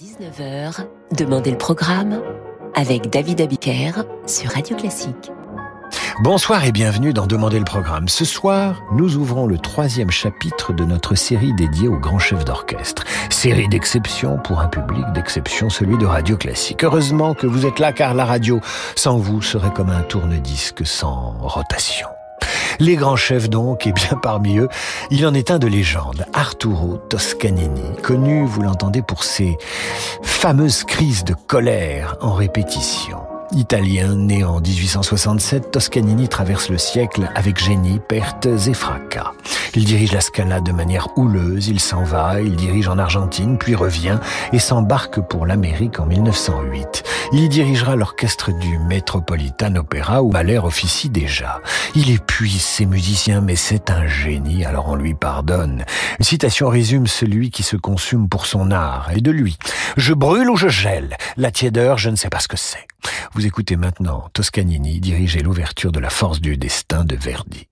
18h-19h, Demandez le programme avec David Abiker sur Radio Classique. Bonsoir et bienvenue dans Demandez le programme. Ce soir, nous ouvrons le troisième chapitre de notre série dédiée aux grands chefs d'orchestre. Série d'exception pour un public d'exception, celui de Radio Classique. Heureusement que vous êtes là car la radio, sans vous, serait comme un tourne-disque sans rotation. Les grands chefs donc, et bien parmi eux, il en est un de légende, Arturo Toscanini, connu, vous l'entendez, pour ses fameuses crises de colère en répétition. Italien, né en 1867, Toscanini traverse le siècle avec génie, pertes et fracas. Il dirige la Scala de manière houleuse, il s'en va, il dirige en Argentine, puis revient et s'embarque pour l'Amérique en 1908. Il y dirigera l'orchestre du Metropolitan Opera où Mahler officie déjà. Il épuise ses musiciens, mais c'est un génie, alors on lui pardonne. Une citation résume celui qui se consume pour son art, et de lui. Je brûle ou je gèle. La tiédeur, je ne sais pas ce que c'est. Vous écoutez maintenant Toscanini diriger l'ouverture de la force du destin de Verdi.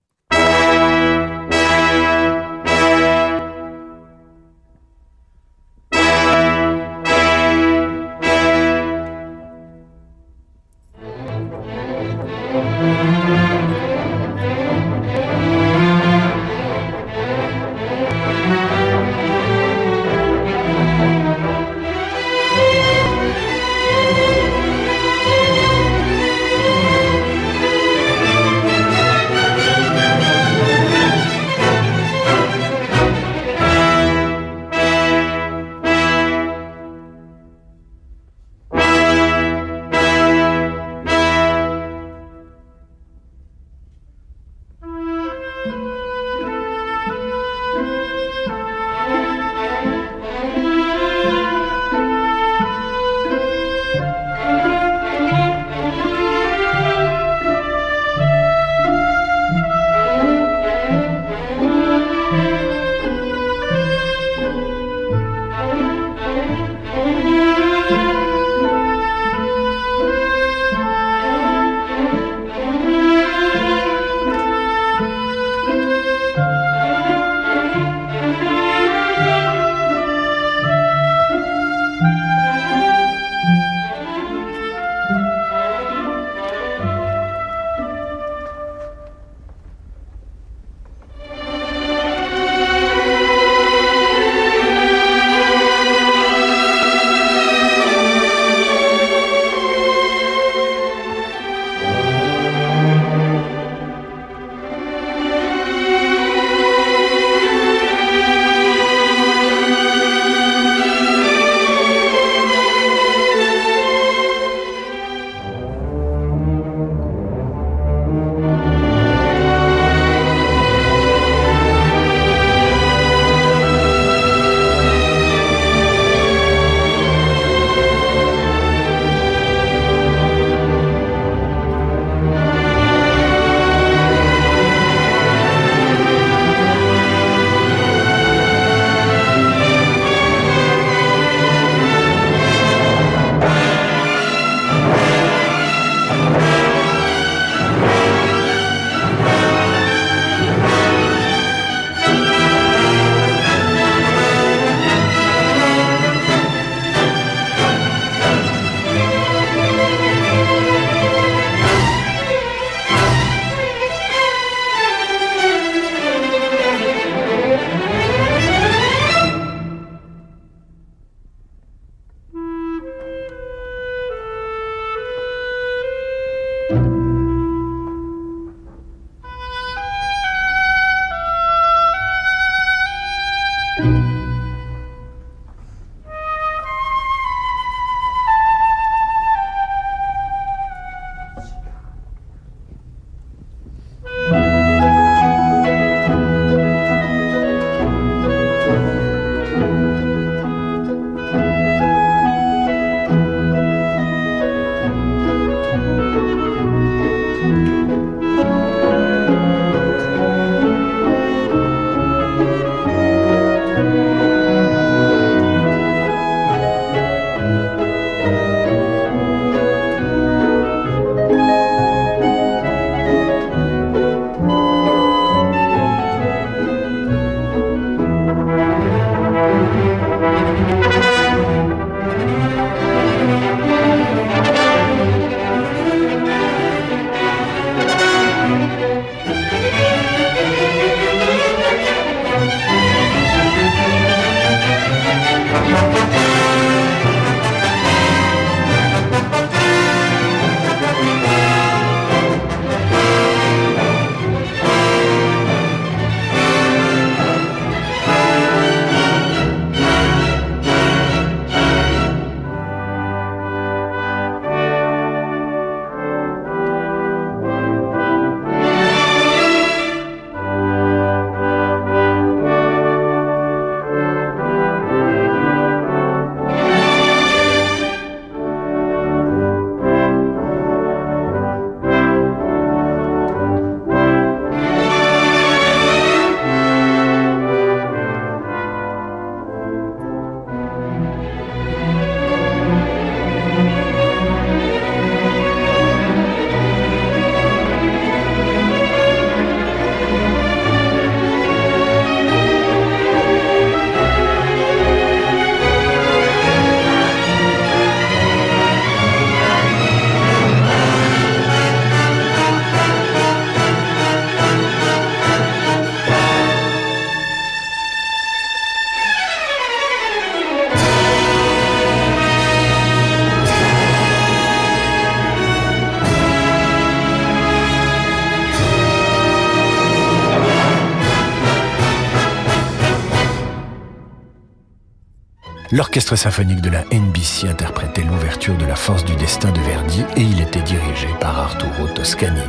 L'orchestre symphonique de la NBC interprétait l'ouverture de La Force du Destin de Verdi et il était dirigé par Arturo Toscanini.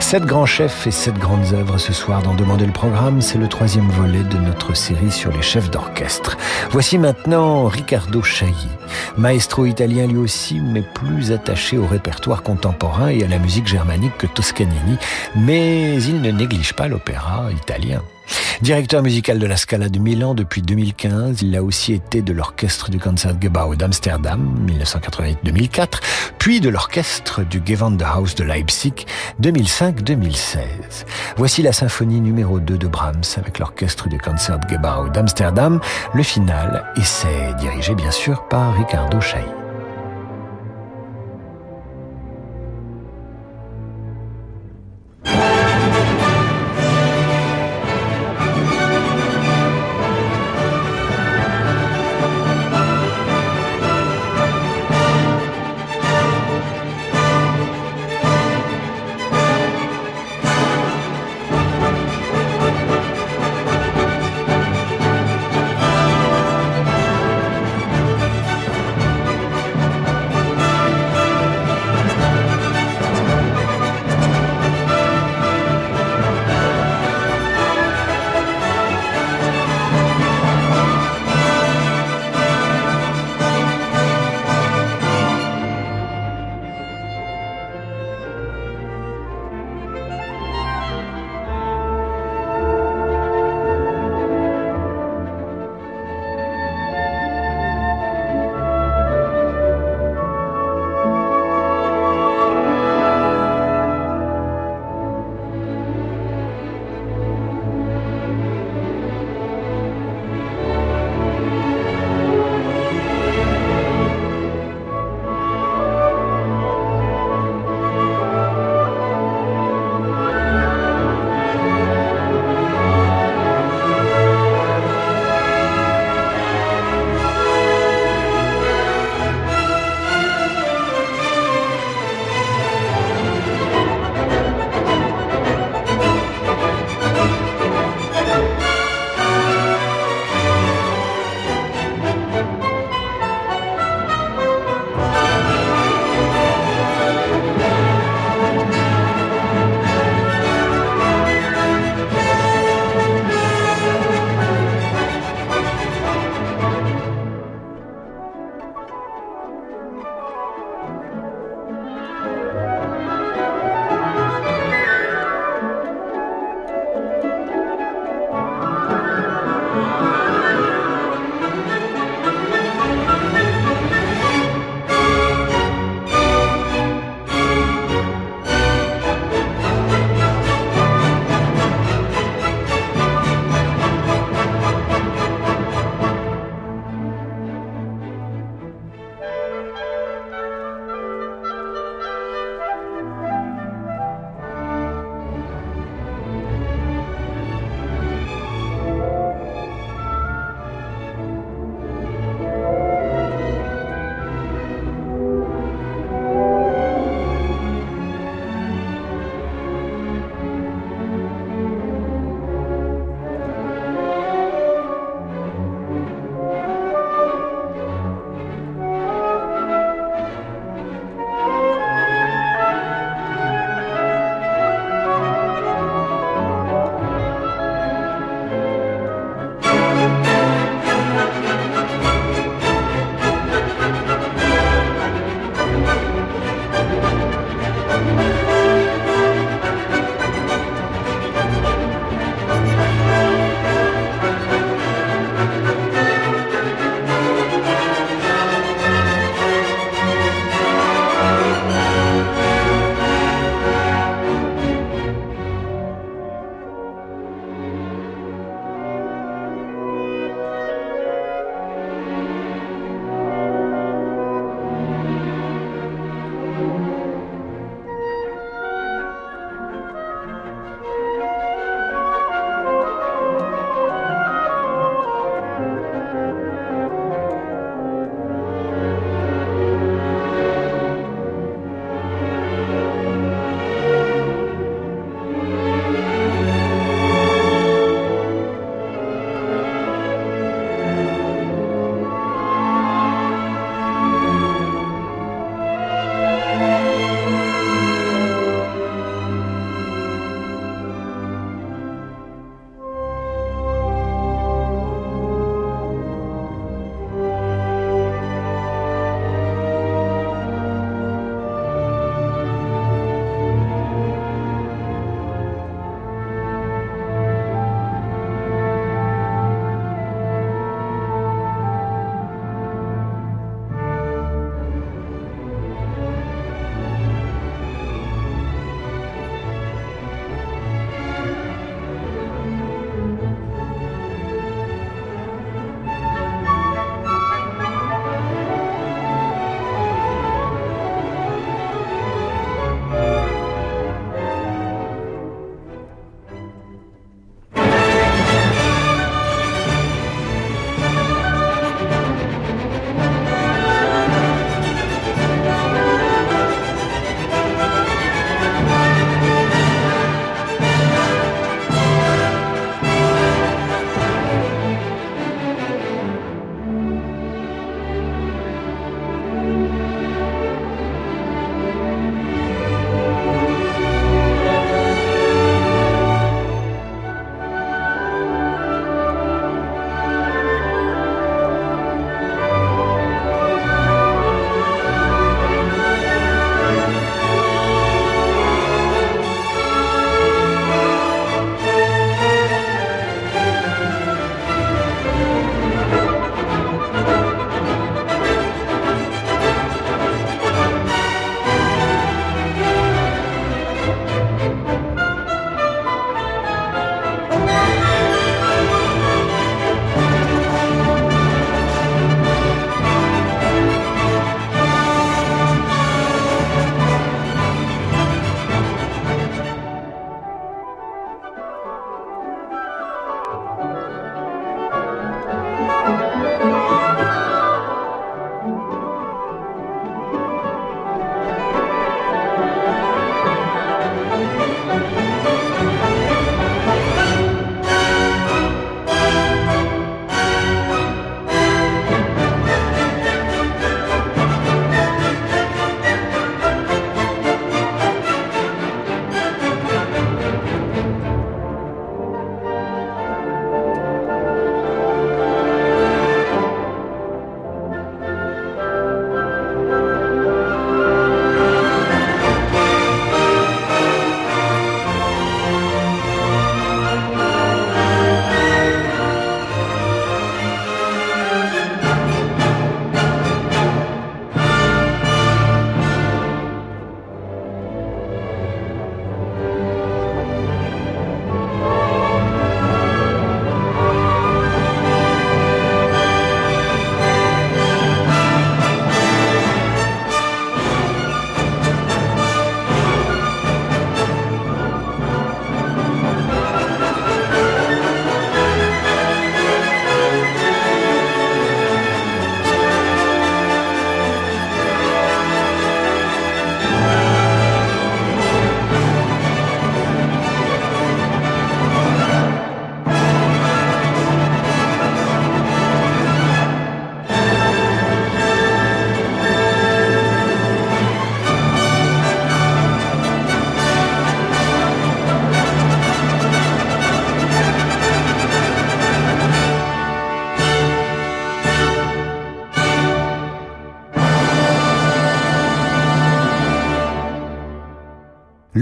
Sept grands chefs et sept grandes œuvres ce soir dans Demander le programme, c'est le troisième volet de notre série sur les chefs d'orchestre. Voici maintenant Riccardo Chailly, maestro italien lui aussi, mais plus attaché au répertoire contemporain et à la musique germanique que Toscanini, mais il ne néglige pas l'opéra italien. Directeur musical de la Scala de Milan depuis 2015, il a aussi été de l'orchestre du Concertgebouw d'Amsterdam 1988-2004, puis de l'orchestre du Gewandhaus de Leipzig 2005-2016. Voici la symphonie numéro 2 de Brahms avec l'orchestre du Concertgebouw d'Amsterdam. Le final, c'est dirigé bien sûr par Riccardo Chailly.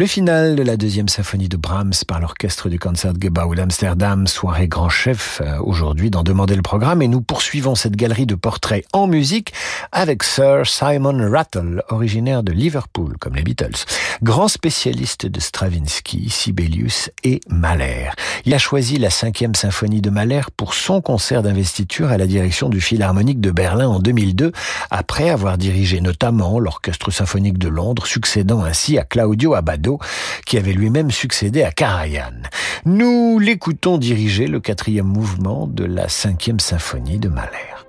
Le final de la deuxième symphonie de Brahms par l'orchestre du Concertgebouw d'Amsterdam, soirée grand chef euh, aujourd'hui dans Demander le programme et nous poursuivons cette galerie de portraits en musique avec Sir Simon Rattle, originaire de Liverpool comme les Beatles, grand spécialiste de Stravinsky, Sibelius et Mahler. Il a choisi la cinquième symphonie de Mahler pour son concert d'investiture à la direction du Philharmonique de Berlin en 2002, après avoir dirigé notamment l'orchestre symphonique de Londres, succédant ainsi à Claudio Abbado qui avait lui-même succédé à Karajan. Nous l'écoutons diriger le quatrième mouvement de la cinquième symphonie de Mahler.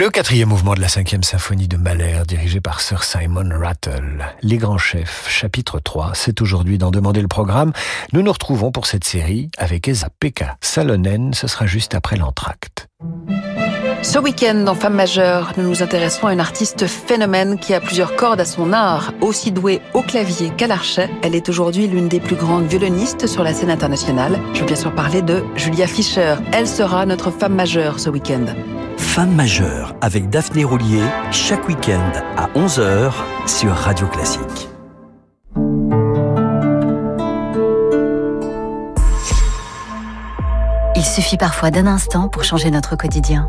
Le quatrième mouvement de la cinquième symphonie de Mahler, dirigé par Sir Simon Rattle. Les grands chefs, chapitre 3, c'est aujourd'hui d'en demander le programme. Nous nous retrouvons pour cette série avec Esa-Pekka Salonen, ce sera juste après l'entracte. Ce week-end, dans Femme majeure, nous nous intéressons à une artiste phénomène qui a plusieurs cordes à son art. Aussi douée au clavier qu'à l'archet, elle est aujourd'hui l'une des plus grandes violonistes sur la scène internationale. Je veux bien sûr parler de Julia Fischer. Elle sera notre femme majeure ce week-end. Femme majeure avec Daphné Roulier, chaque week-end à 11h sur Radio Classique. Il suffit parfois d'un instant pour changer notre quotidien.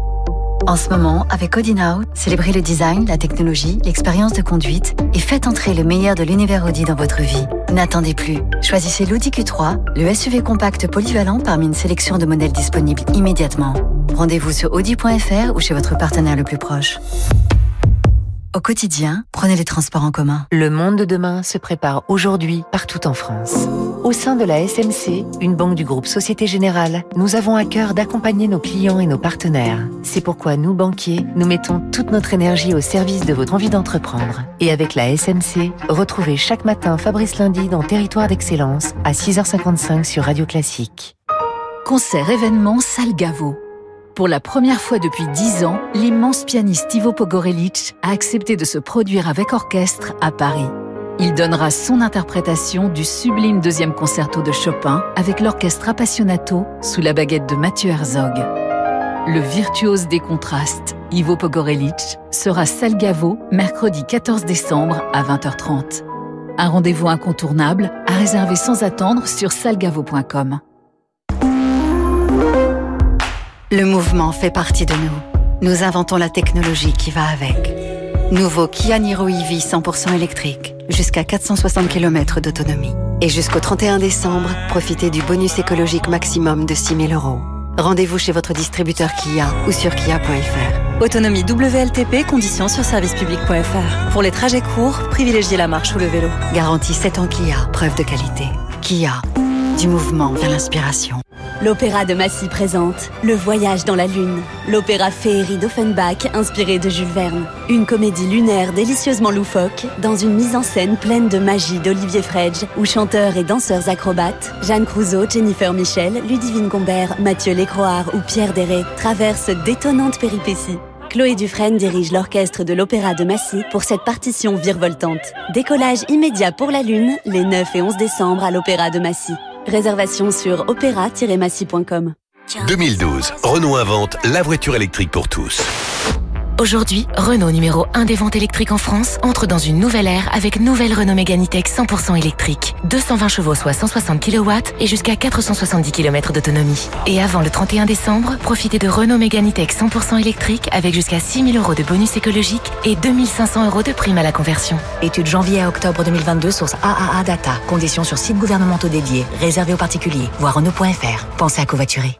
En ce moment, avec Audi Now, célébrez le design, la technologie, l'expérience de conduite et faites entrer le meilleur de l'univers Audi dans votre vie. N'attendez plus. Choisissez l'Audi Q3, le SUV compact polyvalent parmi une sélection de modèles disponibles immédiatement. Rendez-vous sur audi.fr ou chez votre partenaire le plus proche. Au quotidien, prenez les transports en commun. Le monde de demain se prépare aujourd'hui partout en France. Au sein de la SMC, une banque du groupe Société Générale, nous avons à cœur d'accompagner nos clients et nos partenaires. C'est pourquoi nous, banquiers, nous mettons toute notre énergie au service de votre envie d'entreprendre. Et avec la SMC, retrouvez chaque matin Fabrice Lundi dans Territoire d'Excellence à 6h55 sur Radio Classique. Concert événement Salgavo pour la première fois depuis dix ans, l'immense pianiste Ivo Pogorelic a accepté de se produire avec orchestre à Paris. Il donnera son interprétation du sublime deuxième concerto de Chopin avec l'orchestre Appassionato sous la baguette de Mathieu Herzog. Le virtuose des contrastes, Ivo Pogorelic, sera Salgavo mercredi 14 décembre à 20h30. Un rendez-vous incontournable à réserver sans attendre sur salgavo.com. Le mouvement fait partie de nous. Nous inventons la technologie qui va avec. Nouveau Kia Niro EV 100% électrique, jusqu'à 460 km d'autonomie. Et jusqu'au 31 décembre, profitez du bonus écologique maximum de 6 000 euros. Rendez-vous chez votre distributeur Kia ou sur kia.fr. Autonomie WLTP, conditions sur servicepublic.fr. Pour les trajets courts, privilégiez la marche ou le vélo. Garantie 7 ans Kia, preuve de qualité. Kia, du mouvement vers l'inspiration. L'Opéra de Massy présente Le Voyage dans la Lune, l'opéra féerie d'Offenbach inspiré de Jules Verne. Une comédie lunaire délicieusement loufoque, dans une mise en scène pleine de magie d'Olivier Fredge, où chanteurs et danseurs acrobates, Jeanne Crouzeau, Jennifer Michel, Ludivine Gombert, Mathieu Lécroard ou Pierre Deret traversent d'étonnantes péripéties. Chloé Dufresne dirige l'orchestre de l'Opéra de Massy pour cette partition virevoltante. Décollage immédiat pour la Lune, les 9 et 11 décembre à l'Opéra de Massy. Réservation sur opéra-massy.com. 2012, Renault invente la voiture électrique pour tous. Aujourd'hui, Renault numéro 1 des ventes électriques en France entre dans une nouvelle ère avec nouvelle Renault Mégane E-Tech 100% électrique. 220 chevaux soit 160 kW et jusqu'à 470 km d'autonomie. Et avant le 31 décembre, profitez de Renault Mégane E-Tech 100% électrique avec jusqu'à 6000 euros de bonus écologique et 2500 euros de prime à la conversion. Étude janvier à octobre 2022, source AAA Data. Conditions sur sites gouvernementaux dédiés, réservés aux particuliers. Voir Renault.fr. Pensez à covoiturer.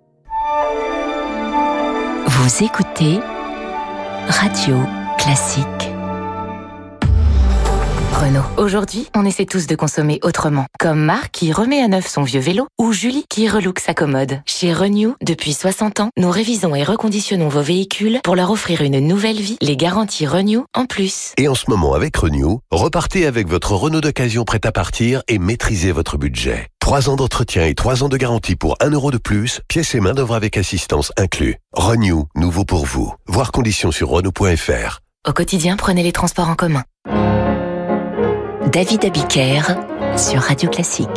Vous écoutez Radio Classique. Renault. Aujourd'hui, on essaie tous de consommer autrement. Comme Marc qui remet à neuf son vieux vélo ou Julie qui relook sa commode. Chez Renew, depuis 60 ans, nous révisons et reconditionnons vos véhicules pour leur offrir une nouvelle vie, les garanties Renew en plus. Et en ce moment avec Renew, repartez avec votre Renault d'occasion prêt à partir et maîtrisez votre budget. 3 ans d'entretien et 3 ans de garantie pour 1 euro de plus, pièces et main d'œuvre avec assistance inclus. Renew, nouveau pour vous. Voir conditions sur Renault.fr. Au quotidien, prenez les transports en commun. David Abiker sur Radio Classique.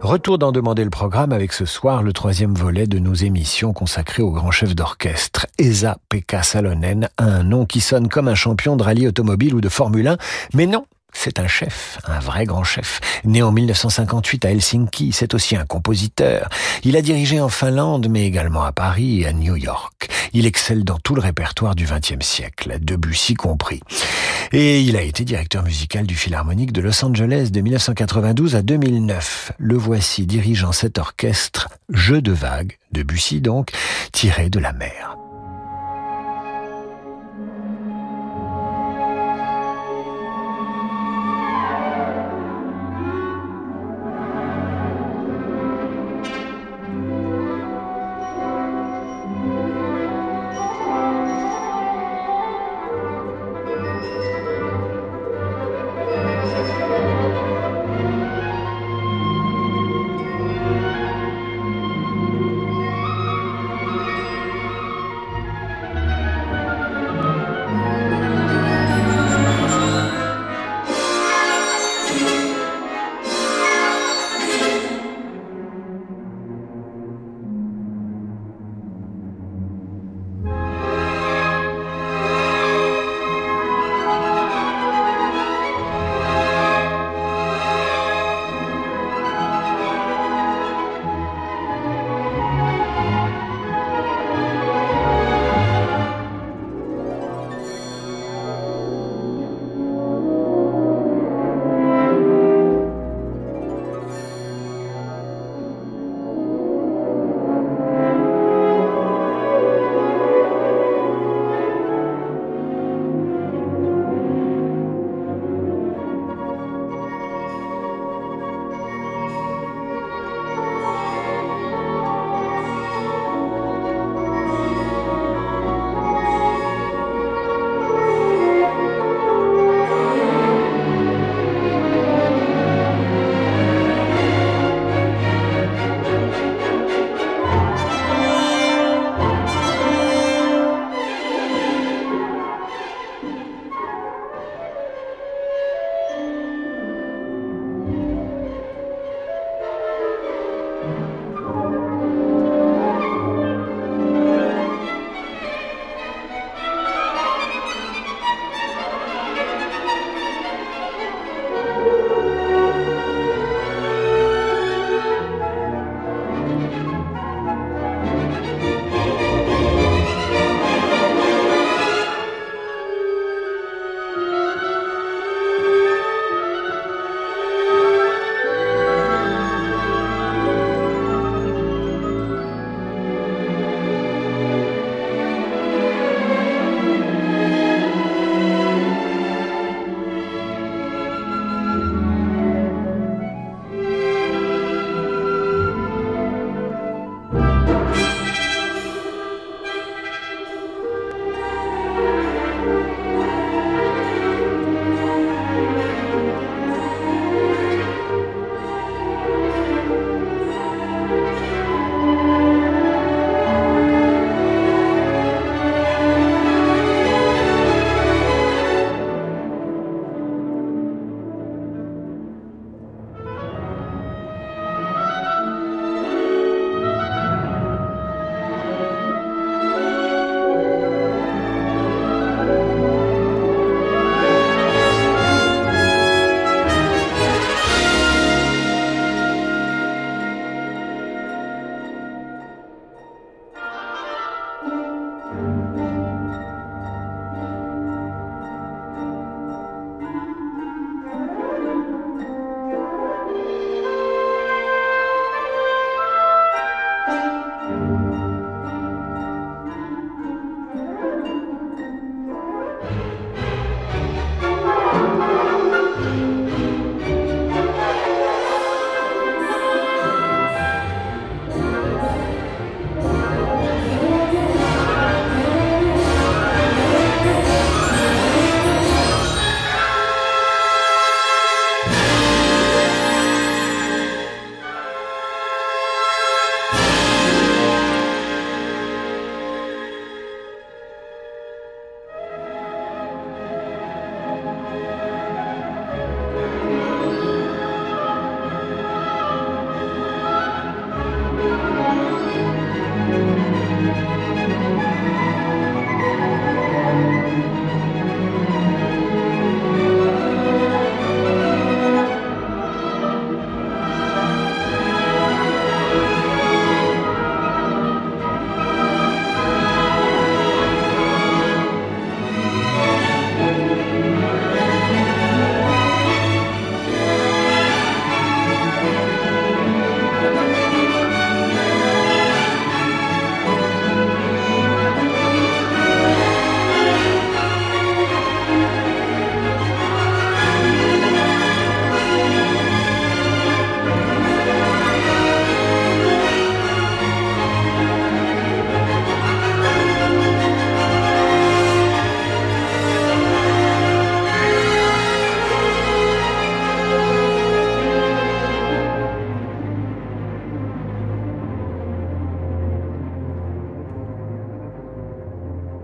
Retour d'en demander le programme avec ce soir le troisième volet de nos émissions consacrées au grand chef d'orchestre. Esa Pekka Salonen a un nom qui sonne comme un champion de rallye automobile ou de Formule 1, mais non, c'est un chef, un vrai grand chef. Né en 1958 à Helsinki, c'est aussi un compositeur. Il a dirigé en Finlande, mais également à Paris et à New York. Il excelle dans tout le répertoire du XXe siècle, Debussy compris. Et il a été directeur musical du Philharmonique de Los Angeles de 1992 à 2009. Le voici dirigeant cet orchestre Jeu de vagues, Debussy donc, tiré de la mer.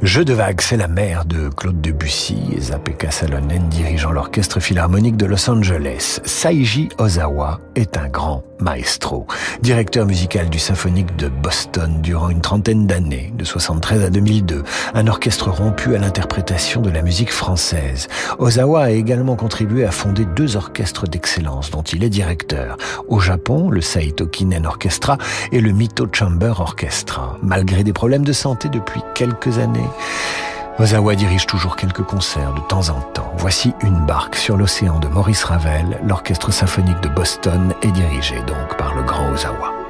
Jeu de vagues, c'est la mère de Claude Debussy et Zapeka Salonen dirigeant l'orchestre philharmonique de Los Angeles. Saiji Ozawa est un grand maestro, directeur musical du symphonique de Boston durant une trentaine d'années, de 73 à 2002, un orchestre rompu à l'interprétation de la musique française. Ozawa a également contribué à fonder deux orchestres d'excellence dont il est directeur. Au Japon, le Saito Kinen Orchestra et le Mito Chamber Orchestra. Malgré des problèmes de santé depuis quelques années, Ozawa dirige toujours quelques concerts de temps en temps. Voici une barque sur l'océan de Maurice Ravel. L'orchestre symphonique de Boston est dirigé donc par le grand Ozawa.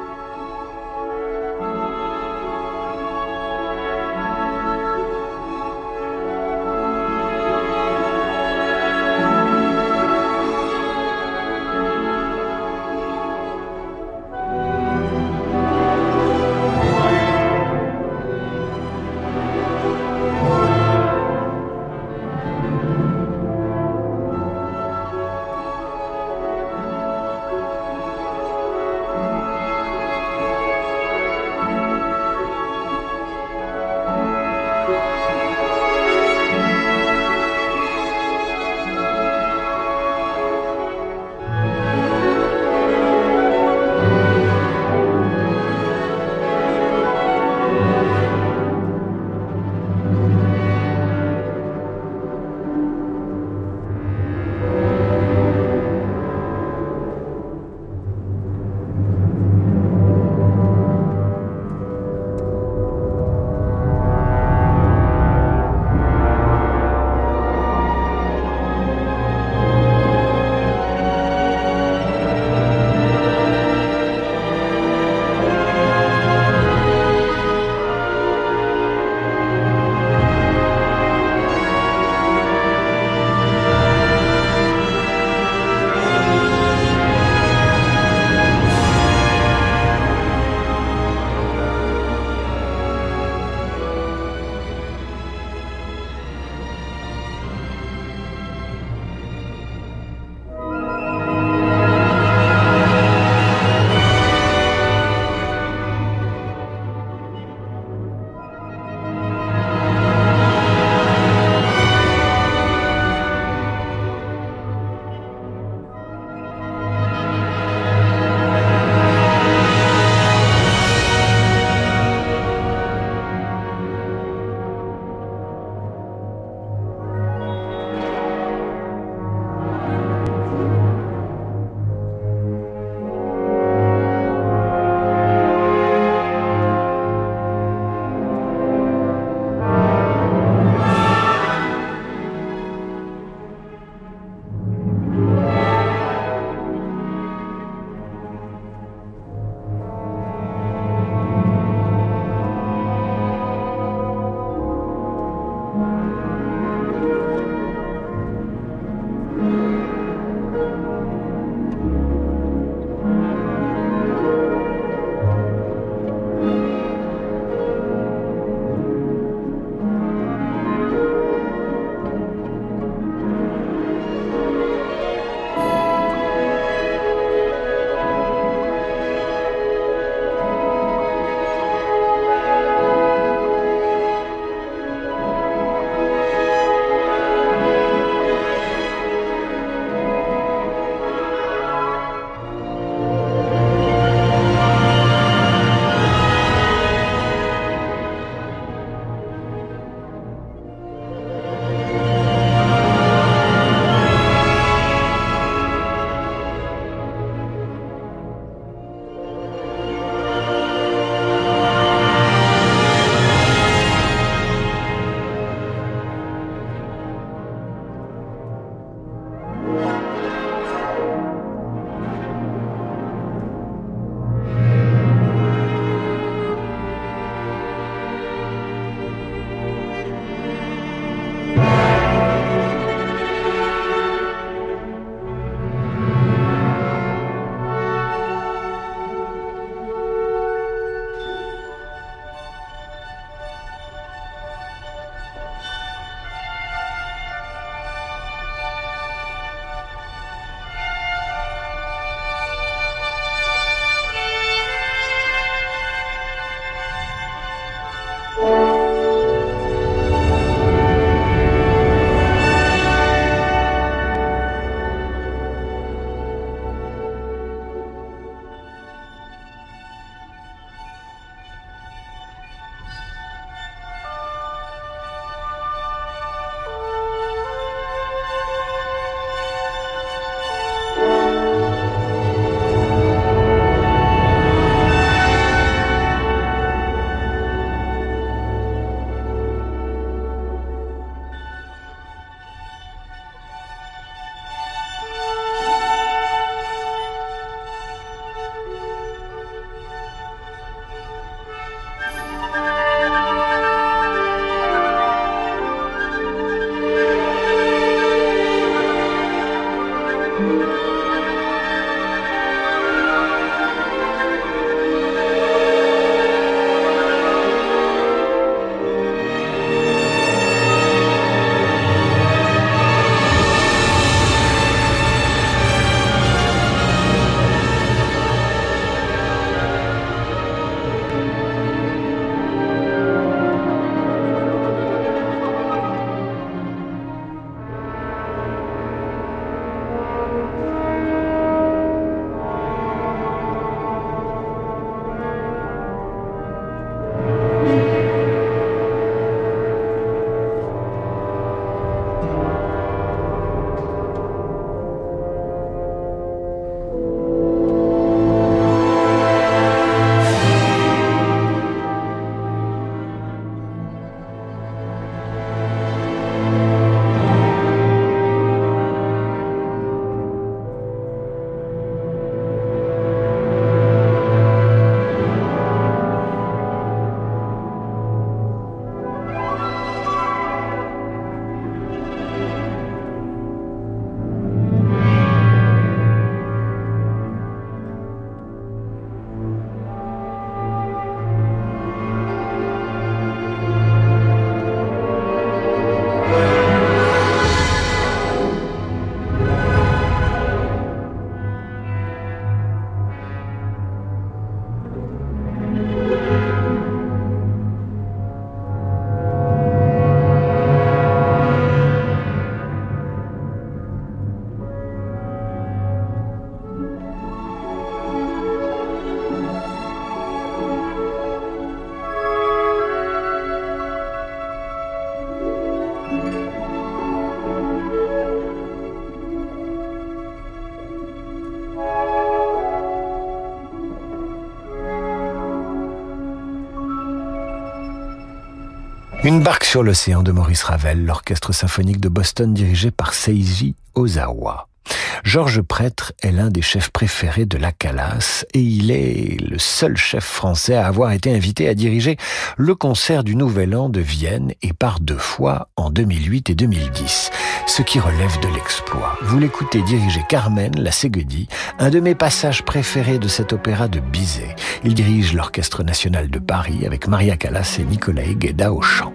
Une barque sur l'océan de Maurice Ravel, l'orchestre symphonique de Boston dirigé par Seiji Ozawa. Georges Prêtre est l'un des chefs préférés de la Calas et il est le seul chef français à avoir été invité à diriger le concert du Nouvel An de Vienne et par deux fois en 2008 et 2010, ce qui relève de l'exploit. Vous l'écoutez diriger Carmen, la Séguedie, un de mes passages préférés de cet opéra de Bizet. Il dirige l'Orchestre National de Paris avec Maria Callas et Nicolas Guéda au chant.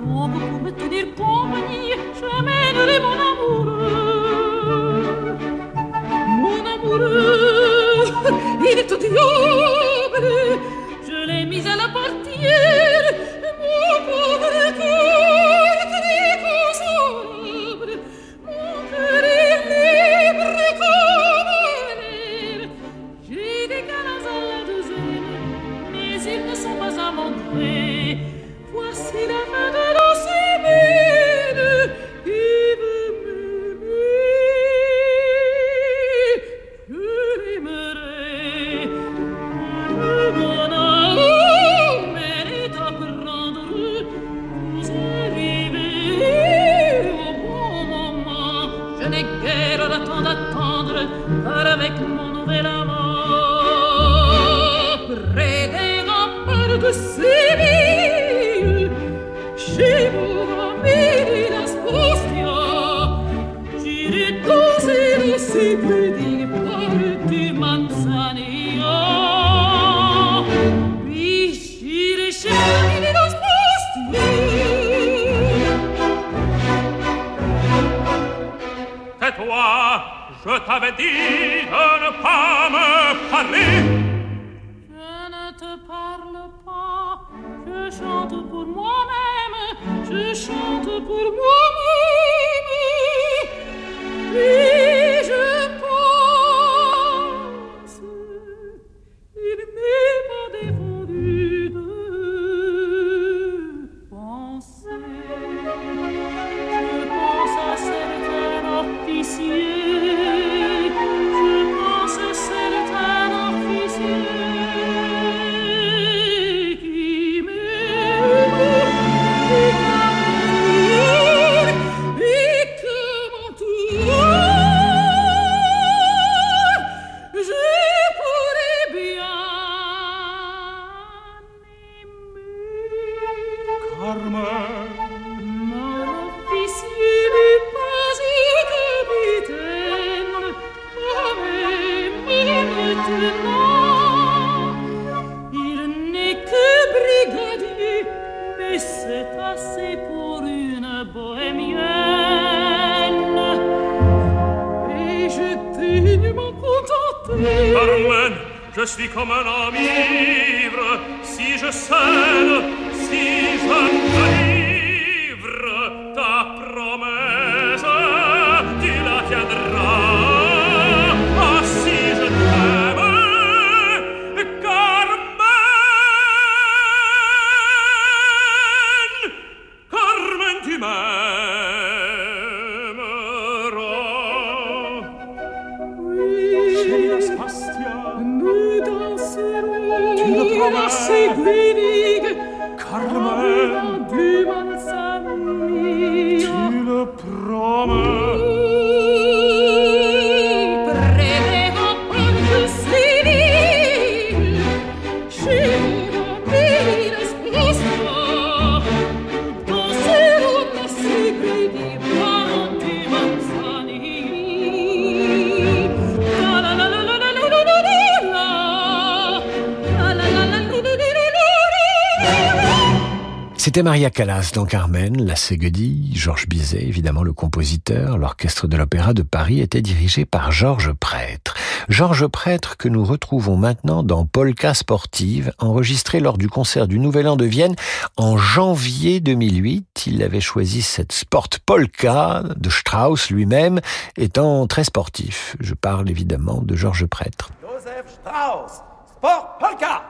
l'uomo pour me tenir compagnie, je mènerai mon amoureux. Mon amoureux, il est tout diable, je l'ai mis à la partie C'était Maria Callas dans Carmen, la Ségedie, Georges Bizet, évidemment le compositeur. L'orchestre de l'Opéra de Paris était dirigé par Georges Prêtre. Georges Prêtre que nous retrouvons maintenant dans Polka sportive, enregistré lors du concert du Nouvel An de Vienne en janvier 2008. Il avait choisi cette sport polka de Strauss lui-même, étant très sportif. Je parle évidemment de Georges Prêtre. Joseph Strauss, sport polka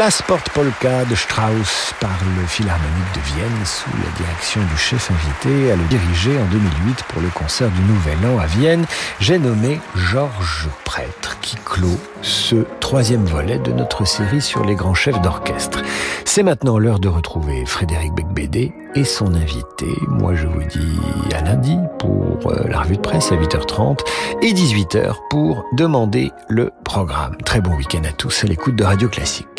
La Sport Polka de Strauss par le Philharmonique de Vienne sous la direction du chef invité à le diriger en 2008 pour le concert du Nouvel An à Vienne. J'ai nommé Georges Prêtre qui clôt ce troisième volet de notre série sur les grands chefs d'orchestre. C'est maintenant l'heure de retrouver Frédéric Becbédé et son invité. Moi, je vous dis à lundi pour euh, la revue de presse à 8h30 et 18h pour demander le programme. Très bon week-end à tous à l'écoute de Radio Classique.